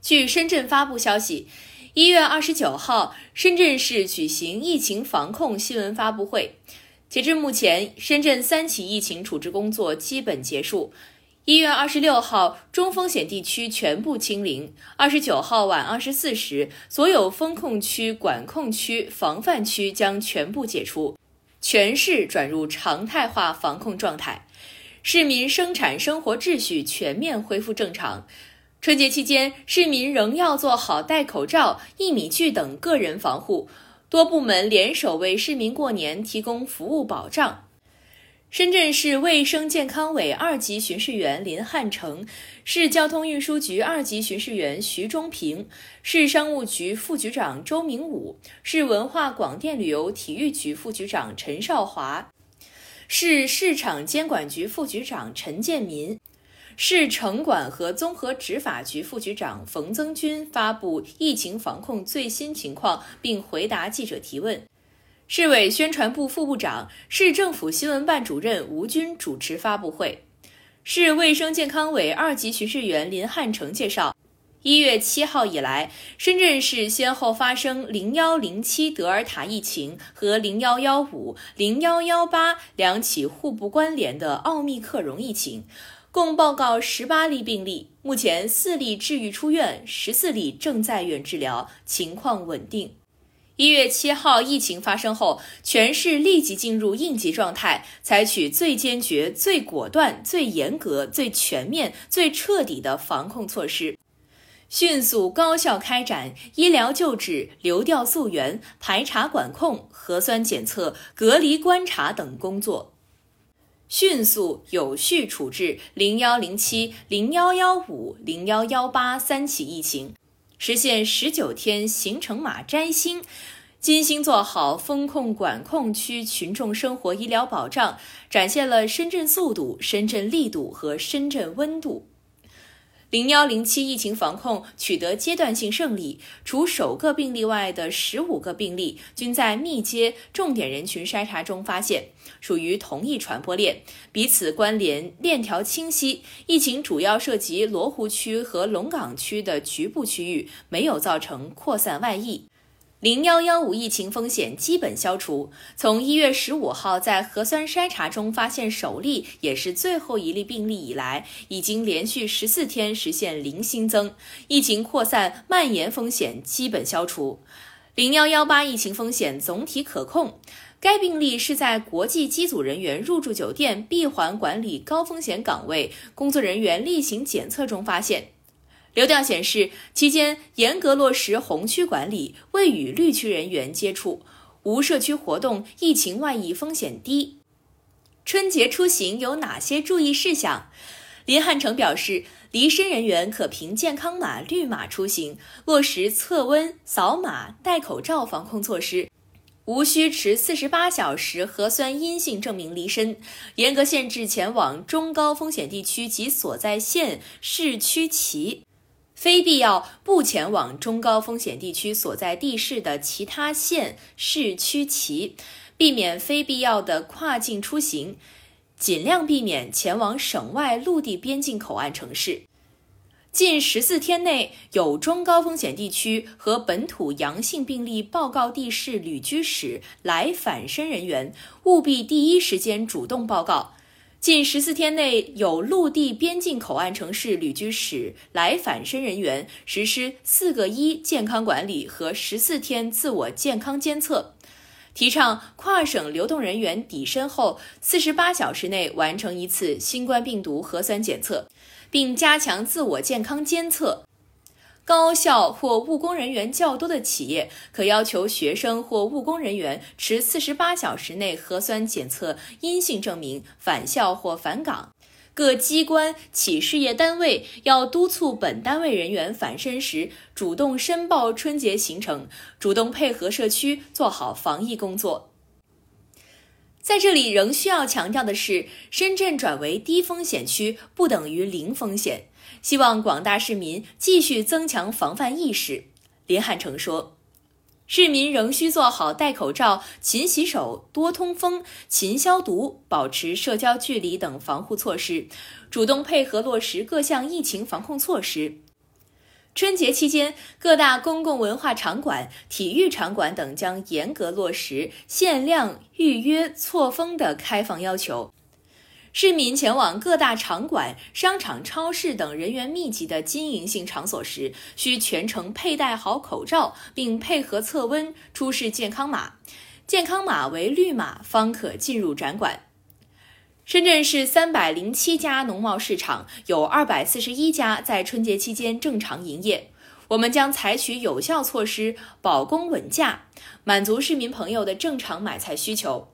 据深圳发布消息，一月二十九号，深圳市举行疫情防控新闻发布会。截至目前，深圳三起疫情处置工作基本结束。一月二十六号，中风险地区全部清零。二十九号晚二十四时，所有风控区、管控区、防范区将全部解除，全市转入常态化防控状态，市民生产生活秩序全面恢复正常。春节期间，市民仍要做好戴口罩、一米距等个人防护。多部门联手为市民过年提供服务保障。深圳市卫生健康委二级巡视员林汉成、市交通运输局二级巡视员徐忠平、市商务局副局长周明武、市文化广电旅游体育局副局长陈少华、市市场监管局副局长陈建民。市城管和综合执法局副局长冯增军发布疫情防控最新情况，并回答记者提问。市委宣传部副部长、市政府新闻办主任吴军主持发布会。市卫生健康委二级巡视员林汉成介绍，一月七号以来，深圳市先后发生零幺零七德尔塔疫情和零幺幺五、零幺幺八两起互不关联的奥密克戎疫情。共报告十八例病例，目前四例治愈出院，十四例正在院治疗，情况稳定。一月七号疫情发生后，全市立即进入应急状态，采取最坚决、最果断、最严格、最全面、最彻底的防控措施，迅速高效开展医疗救治、流调溯源、排查管控、核酸检测、隔离观察等工作。迅速有序处置零幺零七、零幺幺五、零幺幺八三起疫情，实现十九天行程码摘星，精心做好风控管控区群众生活医疗保障，展现了深圳速度、深圳力度和深圳温度。零幺零七疫情防控取得阶段性胜利，除首个病例外的十五个病例均在密接重点人群筛查中发现，属于同一传播链，彼此关联链条清晰。疫情主要涉及罗湖区和龙岗区的局部区域，没有造成扩散外溢。零幺幺五疫情风险基本消除。从一月十五号在核酸筛查中发现首例，也是最后一例病例以来，已经连续十四天实现零新增，疫情扩散蔓延风险基本消除。零幺幺八疫情风险总体可控。该病例是在国际机组人员入住酒店闭环管理高风险岗位工作人员例行检测中发现。流调显示，期间严格落实红区管理，未与绿区人员接触，无社区活动，疫情外溢风险低。春节出行有哪些注意事项？林汉成表示，离深人员可凭健康码绿码出行，落实测温、扫码、戴口罩防控措施，无需持四十八小时核酸阴性证明离深，严格限制前往中高风险地区及所在县市区其。非必要不前往中高风险地区所在地市的其他县市区其，避免非必要的跨境出行，尽量避免前往省外陆地边境口岸城市。近十四天内有中高风险地区和本土阳性病例报告地市旅居史来返深人员，务必第一时间主动报告。近十四天内有陆地边境口岸城市旅居史来返深人员，实施“四个一”健康管理和十四天自我健康监测，提倡跨省流动人员抵深后四十八小时内完成一次新冠病毒核酸检测，并加强自我健康监测。高校或务工人员较多的企业，可要求学生或务工人员持四十八小时内核酸检测阴性证明返校或返岗。各机关企事业单位要督促本单位人员返深时主动申报春节行程，主动配合社区做好防疫工作。在这里仍需要强调的是，深圳转为低风险区不等于零风险。希望广大市民继续增强防范意识。林汉成说：“市民仍需做好戴口罩、勤洗手、多通风、勤消毒、保持社交距离等防护措施，主动配合落实各项疫情防控措施。”春节期间，各大公共文化场馆、体育场馆等将严格落实限量、预约、错峰的开放要求。市民前往各大场馆、商场、超市等人员密集的经营性场所时，需全程佩戴好口罩，并配合测温，出示健康码，健康码为绿码方可进入展馆。深圳市三百零七家农贸市场有二百四十一家在春节期间正常营业。我们将采取有效措施，保供稳价，满足市民朋友的正常买菜需求。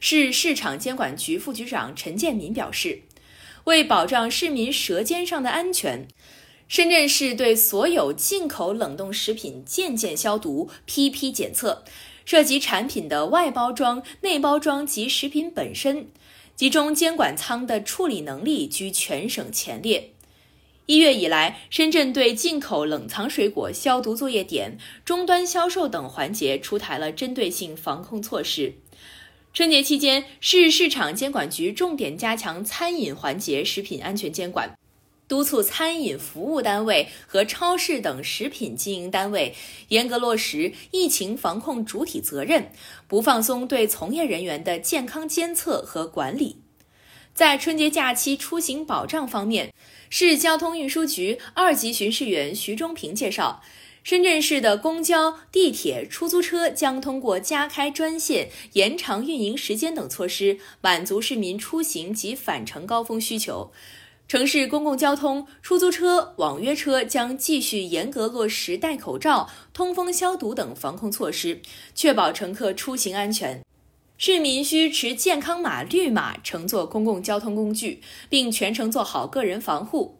市市场监管局副局长陈建民表示，为保障市民舌尖上的安全，深圳市对所有进口冷冻食品件件消毒、批批检测，涉及产品的外包装、内包装及食品本身。集中监管仓的处理能力居全省前列。一月以来，深圳对进口冷藏水果消毒作业点、终端销售等环节出台了针对性防控措施。春节期间，市市场监管局重点加强餐饮环节食品安全监管。督促餐饮服务单位和超市等食品经营单位严格落实疫情防控主体责任，不放松对从业人员的健康监测和管理。在春节假期出行保障方面，市交通运输局二级巡视员徐忠平介绍，深圳市的公交、地铁、出租车将通过加开专线、延长运营时间等措施，满足市民出行及返程高峰需求。城市公共交通、出租车、网约车将继续严格落实戴口罩、通风消毒等防控措施，确保乘客出行安全。市民需持健康码绿码乘坐公共交通工具，并全程做好个人防护。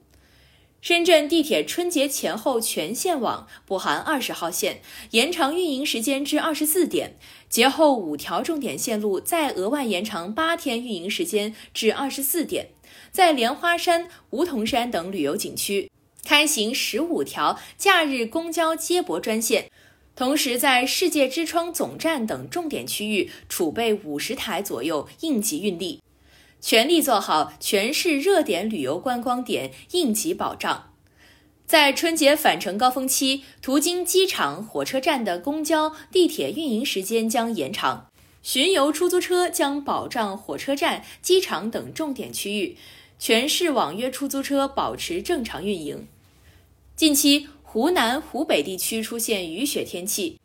深圳地铁春节前后全线网（不含二十号线）延长运营时间至二十四点，节后五条重点线路再额外延长八天运营时间至二十四点。在莲花山、梧桐山等旅游景区开行十五条假日公交接驳专线，同时在世界之窗总站等重点区域储备五十台左右应急运力，全力做好全市热点旅游观光点应急保障。在春节返程高峰期，途经机场、火车站的公交、地铁运营时间将延长，巡游出租车将保障火车站、机场等重点区域。全市网约出租车保持正常运营。近期，湖南、湖北地区出现雨雪天气，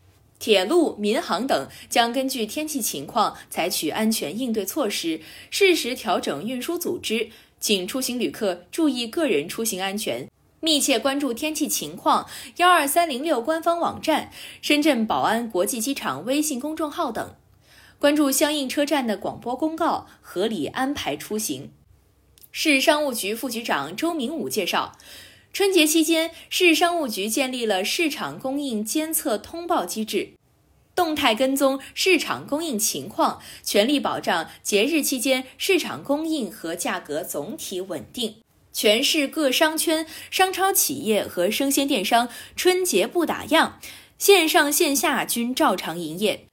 铁路、民航等将根据天气情况采取安全应对措施，适时调整运输组织。请出行旅客注意个人出行安全，密切关注天气情况。幺二三零六官方网站、深圳宝安国际机场微信公众号等，关注相应车站的广播公告，合理安排出行。市商务局副局长周明武介绍，春节期间，市商务局建立了市场供应监测通报机制，动态跟踪市场供应情况，全力保障节日期间市场供应和价格总体稳定。全市各商圈、商超企业和生鲜电商春节不打烊，线上线下均照常营业。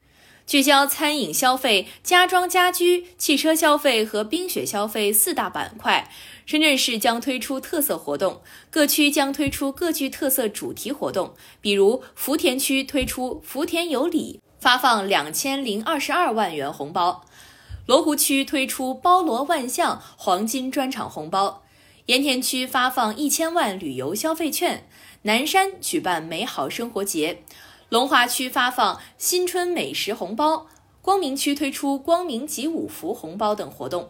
聚焦餐饮消费、家装家居、汽车消费和冰雪消费四大板块，深圳市将推出特色活动，各区将推出各具特色主题活动。比如福田区推出“福田有礼”，发放两千零二十二万元红包；罗湖区推出“包罗万象”黄金专场红包；盐田区发放一千万旅游消费券；南山举办美好生活节。龙华区发放新春美食红包，光明区推出光明集五福红包等活动，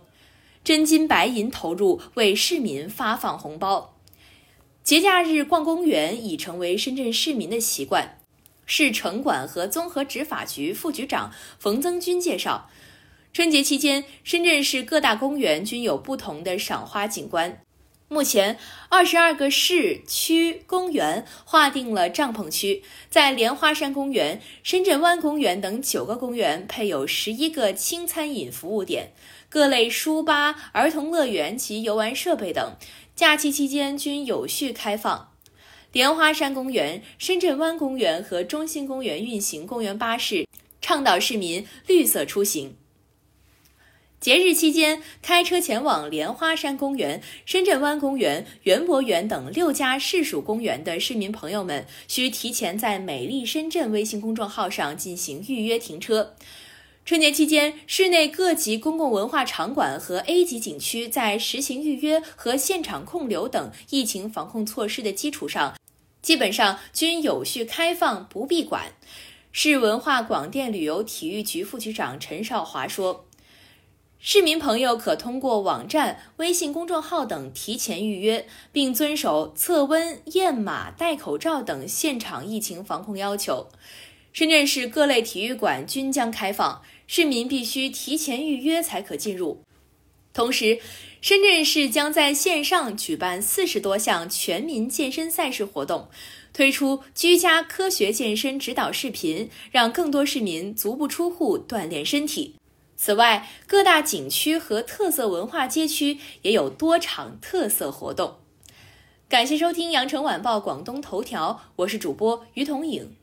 真金白银投入为市民发放红包。节假日逛公园已成为深圳市民的习惯。市城管和综合执法局副局长冯增军介绍，春节期间，深圳市各大公园均有不同的赏花景观。目前，二十二个市区公园划定了帐篷区，在莲花山公园、深圳湾公园等九个公园配有十一个轻餐饮服务点，各类书吧、儿童乐园及游玩设备等，假期期间均有序开放。莲花山公园、深圳湾公园和中心公园运行公园巴士，倡导市民绿色出行。节日期间，开车前往莲花山公园、深圳湾公园、园博园等六家市属公园的市民朋友们，需提前在“美丽深圳”微信公众号上进行预约停车。春节期间，市内各级公共文化场馆和 A 级景区在实行预约和现场控流等疫情防控措施的基础上，基本上均有序开放，不闭馆。市文化广电旅游体育局副局长陈少华说。市民朋友可通过网站、微信公众号等提前预约，并遵守测温、验码、戴口罩等现场疫情防控要求。深圳市各类体育馆均将开放，市民必须提前预约才可进入。同时，深圳市将在线上举办四十多项全民健身赛事活动，推出居家科学健身指导视频，让更多市民足不出户锻炼身体。此外，各大景区和特色文化街区也有多场特色活动。感谢收听羊城晚报广东头条，我是主播于彤颖。